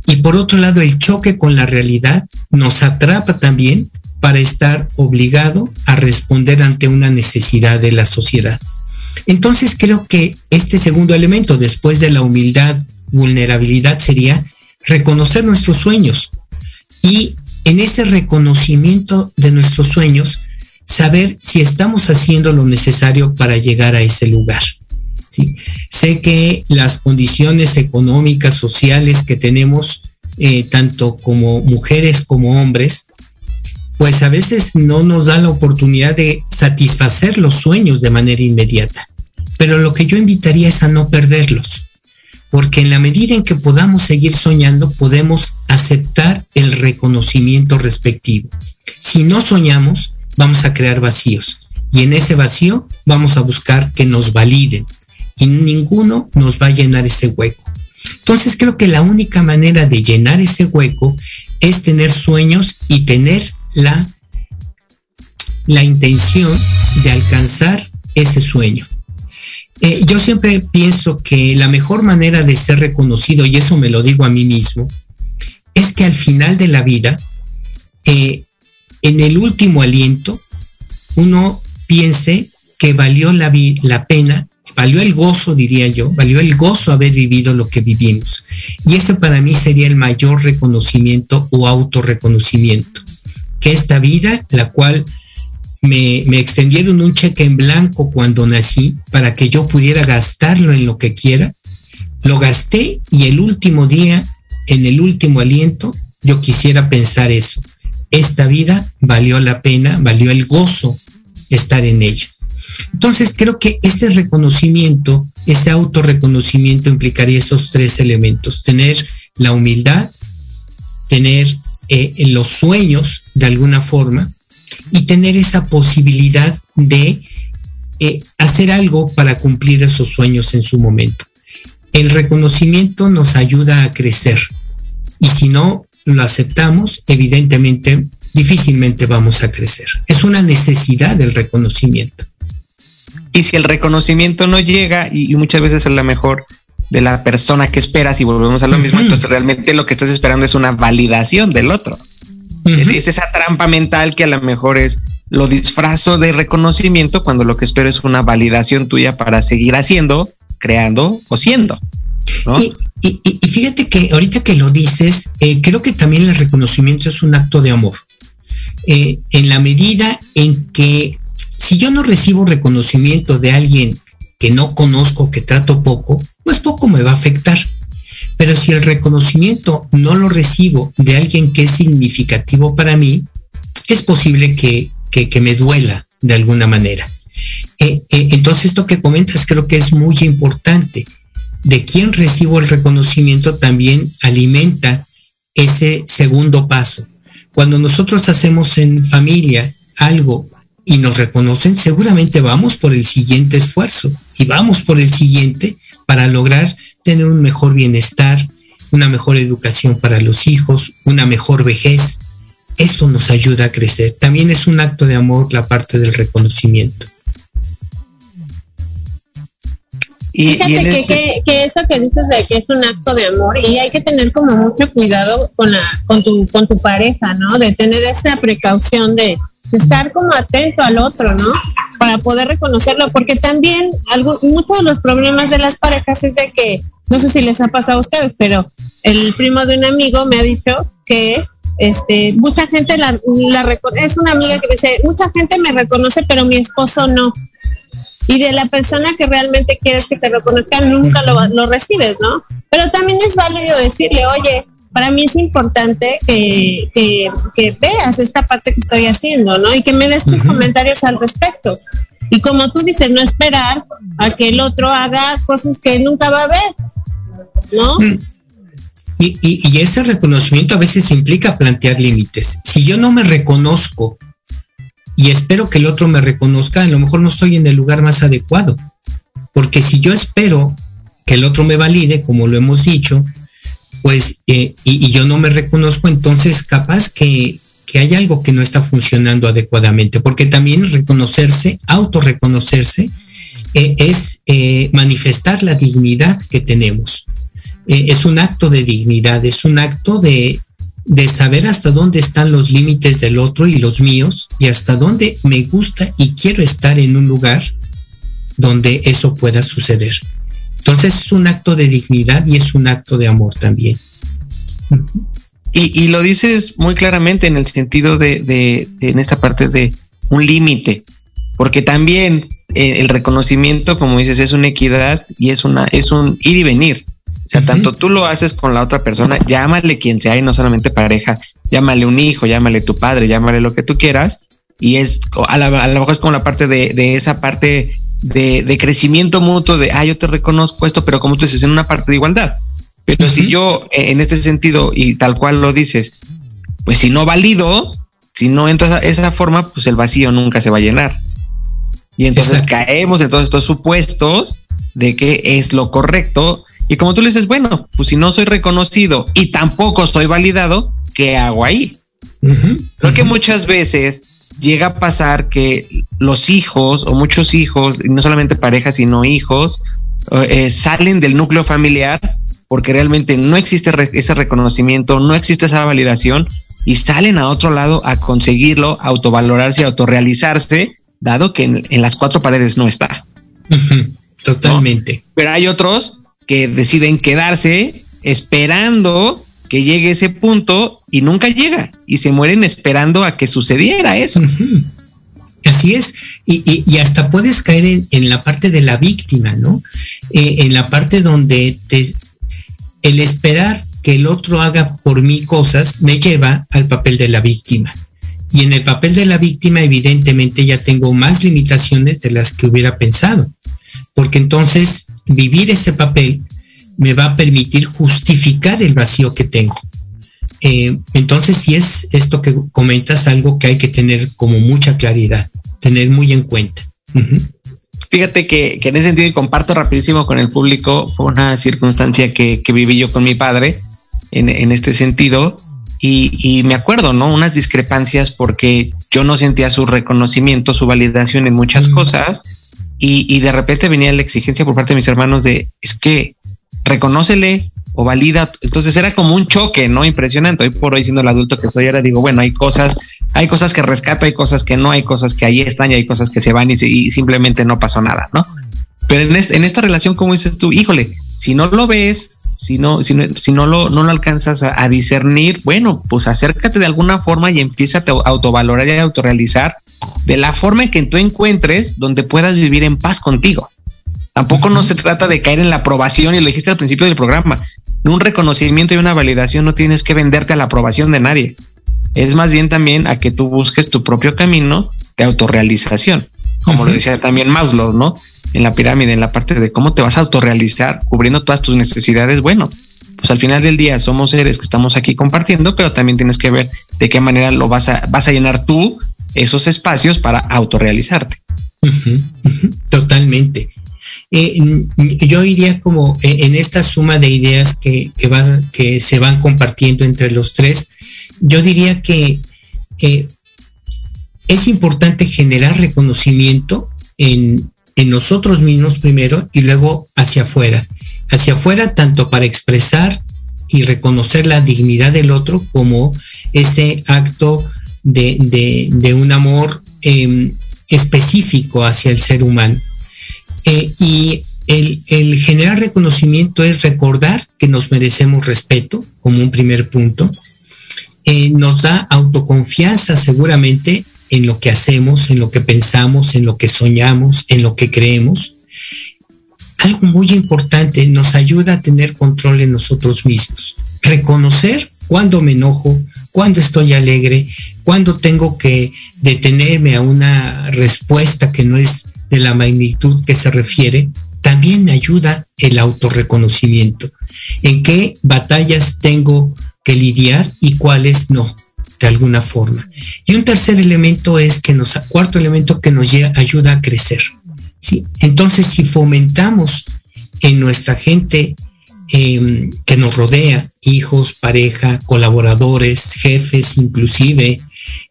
Y por otro lado, el choque con la realidad nos atrapa también para estar obligado a responder ante una necesidad de la sociedad. Entonces creo que este segundo elemento, después de la humildad, vulnerabilidad, sería reconocer nuestros sueños y en ese reconocimiento de nuestros sueños, saber si estamos haciendo lo necesario para llegar a ese lugar. Sé que las condiciones económicas, sociales que tenemos, eh, tanto como mujeres como hombres, pues a veces no nos da la oportunidad de satisfacer los sueños de manera inmediata. Pero lo que yo invitaría es a no perderlos, porque en la medida en que podamos seguir soñando, podemos aceptar el reconocimiento respectivo. Si no soñamos, vamos a crear vacíos y en ese vacío vamos a buscar que nos validen, y ninguno nos va a llenar ese hueco. Entonces creo que la única manera de llenar ese hueco es tener sueños y tener la, la intención de alcanzar ese sueño. Eh, yo siempre pienso que la mejor manera de ser reconocido, y eso me lo digo a mí mismo, es que al final de la vida, eh, en el último aliento, uno piense que valió la, la pena valió el gozo, diría yo, valió el gozo haber vivido lo que vivimos. Y ese para mí sería el mayor reconocimiento o autorreconocimiento. Que esta vida, la cual me, me, extendieron un cheque en blanco cuando nací para que yo pudiera gastarlo en lo que quiera, lo gasté y el último día, en el último aliento, yo quisiera pensar eso. Esta vida valió la pena, valió el gozo estar en ella. Entonces creo que ese reconocimiento, ese autorreconocimiento implicaría esos tres elementos, tener la humildad, tener eh, los sueños de alguna forma y tener esa posibilidad de eh, hacer algo para cumplir esos sueños en su momento. El reconocimiento nos ayuda a crecer y si no lo aceptamos, evidentemente difícilmente vamos a crecer. Es una necesidad del reconocimiento. Y si el reconocimiento no llega, y, muchas veces es la mejor de la persona que esperas y volvemos a lo mismo, entonces realmente lo que estás esperando es una validación del otro. es, esa trampa mental que a lo mejor es lo disfrazo de reconocimiento cuando lo que espero es una validación tuya para seguir haciendo, creando o siendo. Y, fíjate que ahorita que lo dices, eh, creo que también el reconocimiento es un acto de amor. Eh, en la medida en que si yo no recibo reconocimiento de alguien que no conozco, que trato poco, pues poco me va a afectar. Pero si el reconocimiento no lo recibo de alguien que es significativo para mí, es posible que, me duela de alguna manera. Eh, eh, entonces esto que comentas creo que es muy importante. De quién recibo el reconocimiento también alimenta ese segundo paso. Cuando nosotros hacemos en familia algo y nos reconocen, seguramente vamos por el siguiente esfuerzo y vamos por el siguiente para lograr tener un mejor bienestar, una mejor educación para los hijos, una mejor vejez. Eso nos ayuda a crecer. También es un acto de amor la parte del reconocimiento. Y, Fíjate que, que, eso que dices de que es un acto de amor y hay que tener como mucho cuidado con, la, con, tu, con tu pareja, ¿no? De tener esa precaución de, estar como atento al otro, ¿no? Para poder reconocerlo, porque también algo, muchos de los problemas de las parejas es de que, no sé si les ha pasado a ustedes, pero el primo de un amigo me ha dicho que este, mucha gente la, la es una amiga que me dice, mucha gente me reconoce, pero mi esposo no. Y de la persona que realmente quieres que te reconozcan, nunca lo, lo recibes, ¿no? Pero también es válido decirle, oye, para mí es importante que, que, veas esta parte que estoy haciendo, ¿no? Y que me des tus comentarios al respecto. Y como tú dices, no esperar a que el otro haga cosas que nunca va a ver, ¿no? Mm. Y, y, ese reconocimiento a veces implica plantear límites. Si yo no me reconozco y espero que el otro me reconozca, a lo mejor no estoy en el lugar más adecuado. Porque si yo espero que el otro me valide, como lo hemos dicho, pues, eh, y, yo no me reconozco, entonces capaz que, hay algo que no está funcionando adecuadamente, porque también reconocerse, autorreconocerse, eh, es eh, manifestar la dignidad que tenemos. es un acto de dignidad, es un acto de, de saber hasta dónde están los límites del otro y los míos, y hasta dónde me gusta y quiero estar en un lugar donde eso pueda suceder. Entonces es un acto de dignidad y es un acto de amor también. Y, lo dices muy claramente en el sentido de, en esta parte de un límite, porque también eh, el reconocimiento, como dices, es una equidad y es una es un ir y venir. O sea, tanto tú lo haces con la otra persona, llámale quien sea y no solamente pareja, llámale un hijo, llámale tu padre, llámale lo que tú quieras. Y es a, la, a lo mejor es como la parte de, de esa parte de, crecimiento mutuo, de, ah, yo te reconozco esto, pero como tú dices, en una parte de igualdad. Pero si yo, eh, en este sentido, y tal cual lo dices, pues si no valido, si no entro esa, esa forma, pues el vacío nunca se va a llenar. Y entonces caemos en todos estos supuestos de que es lo correcto. Y como tú le dices, bueno, pues si no soy reconocido y tampoco soy validado, ¿qué hago ahí? Creo que muchas veces llega a pasar que los hijos o muchos hijos, no solamente parejas, sino hijos, eh, salen del núcleo familiar porque realmente no existe ese reconocimiento, no existe esa validación y salen a otro lado a conseguirlo, autovalorarse, autorrealizarse, dado que en, las cuatro paredes no está. Totalmente. Pero hay otros que deciden quedarse esperando que llegue ese punto y nunca llega y se mueren esperando a que sucediera eso. Así es, y, hasta puedes caer en, la parte de la víctima, ¿no? Eh, en la parte donde te, el esperar que el otro haga por mí cosas me lleva al papel de la víctima. Y en el papel de la víctima evidentemente ya tengo más limitaciones de las que hubiera pensado, porque entonces vivir ese papel me va a permitir justificar el vacío que tengo. Eh, entonces, si es esto que comentas, algo que hay que tener como mucha claridad, tener muy en cuenta. Fíjate que, en ese sentido, y comparto rapidísimo con el público, fue una circunstancia que, viví yo con mi padre en, este sentido. Y, me acuerdo, ¿no? Unas discrepancias porque yo no sentía su reconocimiento, su validación en muchas cosas. Y, y, de repente venía la exigencia por parte de mis hermanos de, es que reconócele o valida. Entonces era como un choque, ¿no? Impresionante. Hoy por hoy siendo el adulto que soy ahora digo, bueno, hay cosas, hay cosas que rescato, hay cosas que no, hay cosas que ahí están y hay cosas que se van y, simplemente no pasó nada, ¿no? Pero en, esta relación, como dices tú, híjole, si no lo ves, si no, si no, si no lo, no lo alcanzas a, discernir, bueno, pues acércate de alguna forma y empieza a autovalorar y a autorrealizar de la forma en que tú encuentres donde puedas vivir en paz contigo. Tampoco no se trata de caer en la aprobación, y lo dijiste al principio del programa. Un reconocimiento y una validación no tienes que venderte a la aprobación de nadie. Es más bien también a que tú busques tu propio camino de autorrealización. Como lo decía también Maslow, ¿no? En la pirámide, en la parte de cómo te vas a autorrealizar, cubriendo todas tus necesidades. Bueno, pues al final del día somos seres que estamos aquí compartiendo, pero también tienes que ver de qué manera lo vas a, vas a llenar tú esos espacios para autorrealizarte. Totalmente. Eh, yo iría como eh, en esta suma de ideas que, que, se van compartiendo entre los tres, yo diría que es importante generar reconocimiento en, en nosotros mismos primero y luego hacia afuera. Hacia afuera tanto para expresar y reconocer la dignidad del otro como ese acto de, un amor em, específico hacia el ser humano. Eh, y el, generar reconocimiento es recordar que nos merecemos respeto como un primer punto. Eh, nos da autoconfianza seguramente en lo que hacemos, en lo que pensamos, en lo que soñamos, en lo que creemos. Algo muy importante, nos ayuda a tener control en nosotros mismos. Reconocer cuando me enojo, cuando estoy alegre, cuando tengo que detenerme a una respuesta que no es de la magnitud que se refiere, también me ayuda el autorreconocimiento. En qué batallas tengo que lidiar y cuáles no, de alguna forma. Y un tercer elemento es que nos, cuarto elemento que nos ayuda a crecer. ¿sí? Entonces, si fomentamos en nuestra gente em, que nos rodea, hijos, pareja, colaboradores, jefes inclusive,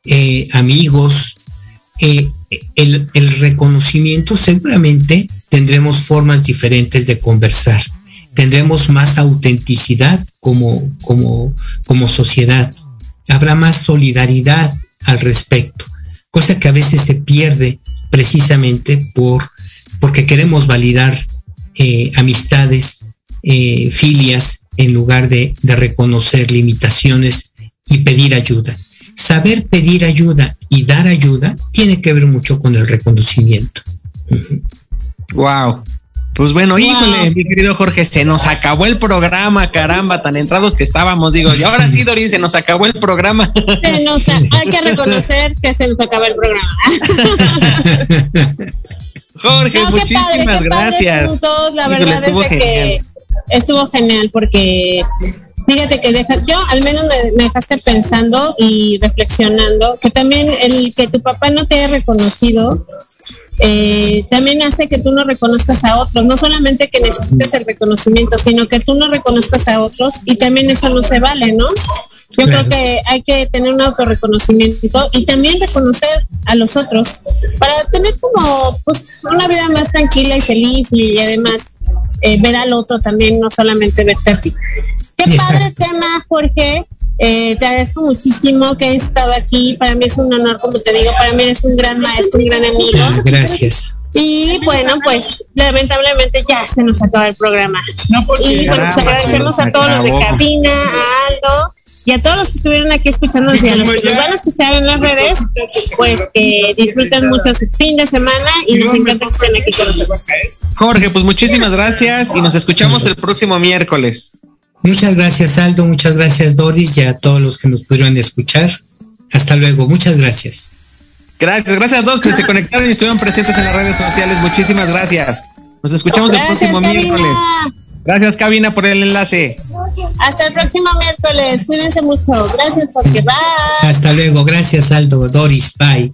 eh, amigos, eh, el, reconocimiento seguramente tendremos formas diferentes de conversar, tendremos más autenticidad como, como, como sociedad, habrá más solidaridad al respecto, cosa que a veces se pierde precisamente por, porque queremos validar eh, amistades, filias, en lugar de, de reconocer limitaciones y pedir ayuda. Saber pedir ayuda y dar ayuda tiene que ver mucho con el reconocimiento. Wow. Pues bueno, híjole, mi querido Jorge, se nos acabó el programa, caramba, tan entrados que estábamos, digo, y ahora sí, Dorín, se nos acabó el programa. Se nos hay que reconocer que se nos acabó el programa. [laughs] Jorge, muchísimas gracias. la verdad es que estuvo genial porque Fíjate que deja, yo al menos me, dejaste pensando y reflexionando que también el que tu papá no te haya reconocido eh, también hace que tú no reconozcas a otros, no solamente que necesites el reconocimiento, sino que tú no reconozcas a otros y también eso no se vale, ¿no? Yo creo que hay que tener un autorreconocimiento y también reconocer a los otros para tener como pues una vida más tranquila y feliz y además eh, ver al otro también, no solamente verte a ti. Qué padre [laughs] tema, Jorge. Eh, te agradezco muchísimo que hayas estado aquí. Para mí es un honor, como te digo, para mí eres un gran maestro, un gran amigo. Gracias. Y bueno, pues lamentablemente ya se nos acaba el programa. y bueno, pues agradecemos a todos los de cabina, a Aldo y a todos los que estuvieron aquí escuchándonos y a los que nos van a escuchar en las redes, pues que disfruten mucho su fin de semana y nos encanta que estén aquí con nosotros. Jorge, pues muchísimas gracias y nos escuchamos el próximo miércoles. Muchas gracias Aldo, muchas gracias Doris y a todos los que nos pudieron escuchar. Hasta luego, muchas gracias. Gracias, gracias a todos que se conectaron y estuvieron presentes en las redes sociales. Muchísimas gracias. Nos escuchamos el próximo miércoles. Gracias, Cabina, por el enlace. Hasta el próximo miércoles. Cuídense mucho. Gracias, porque bye. Hasta luego. Gracias, Aldo. Doris. Bye.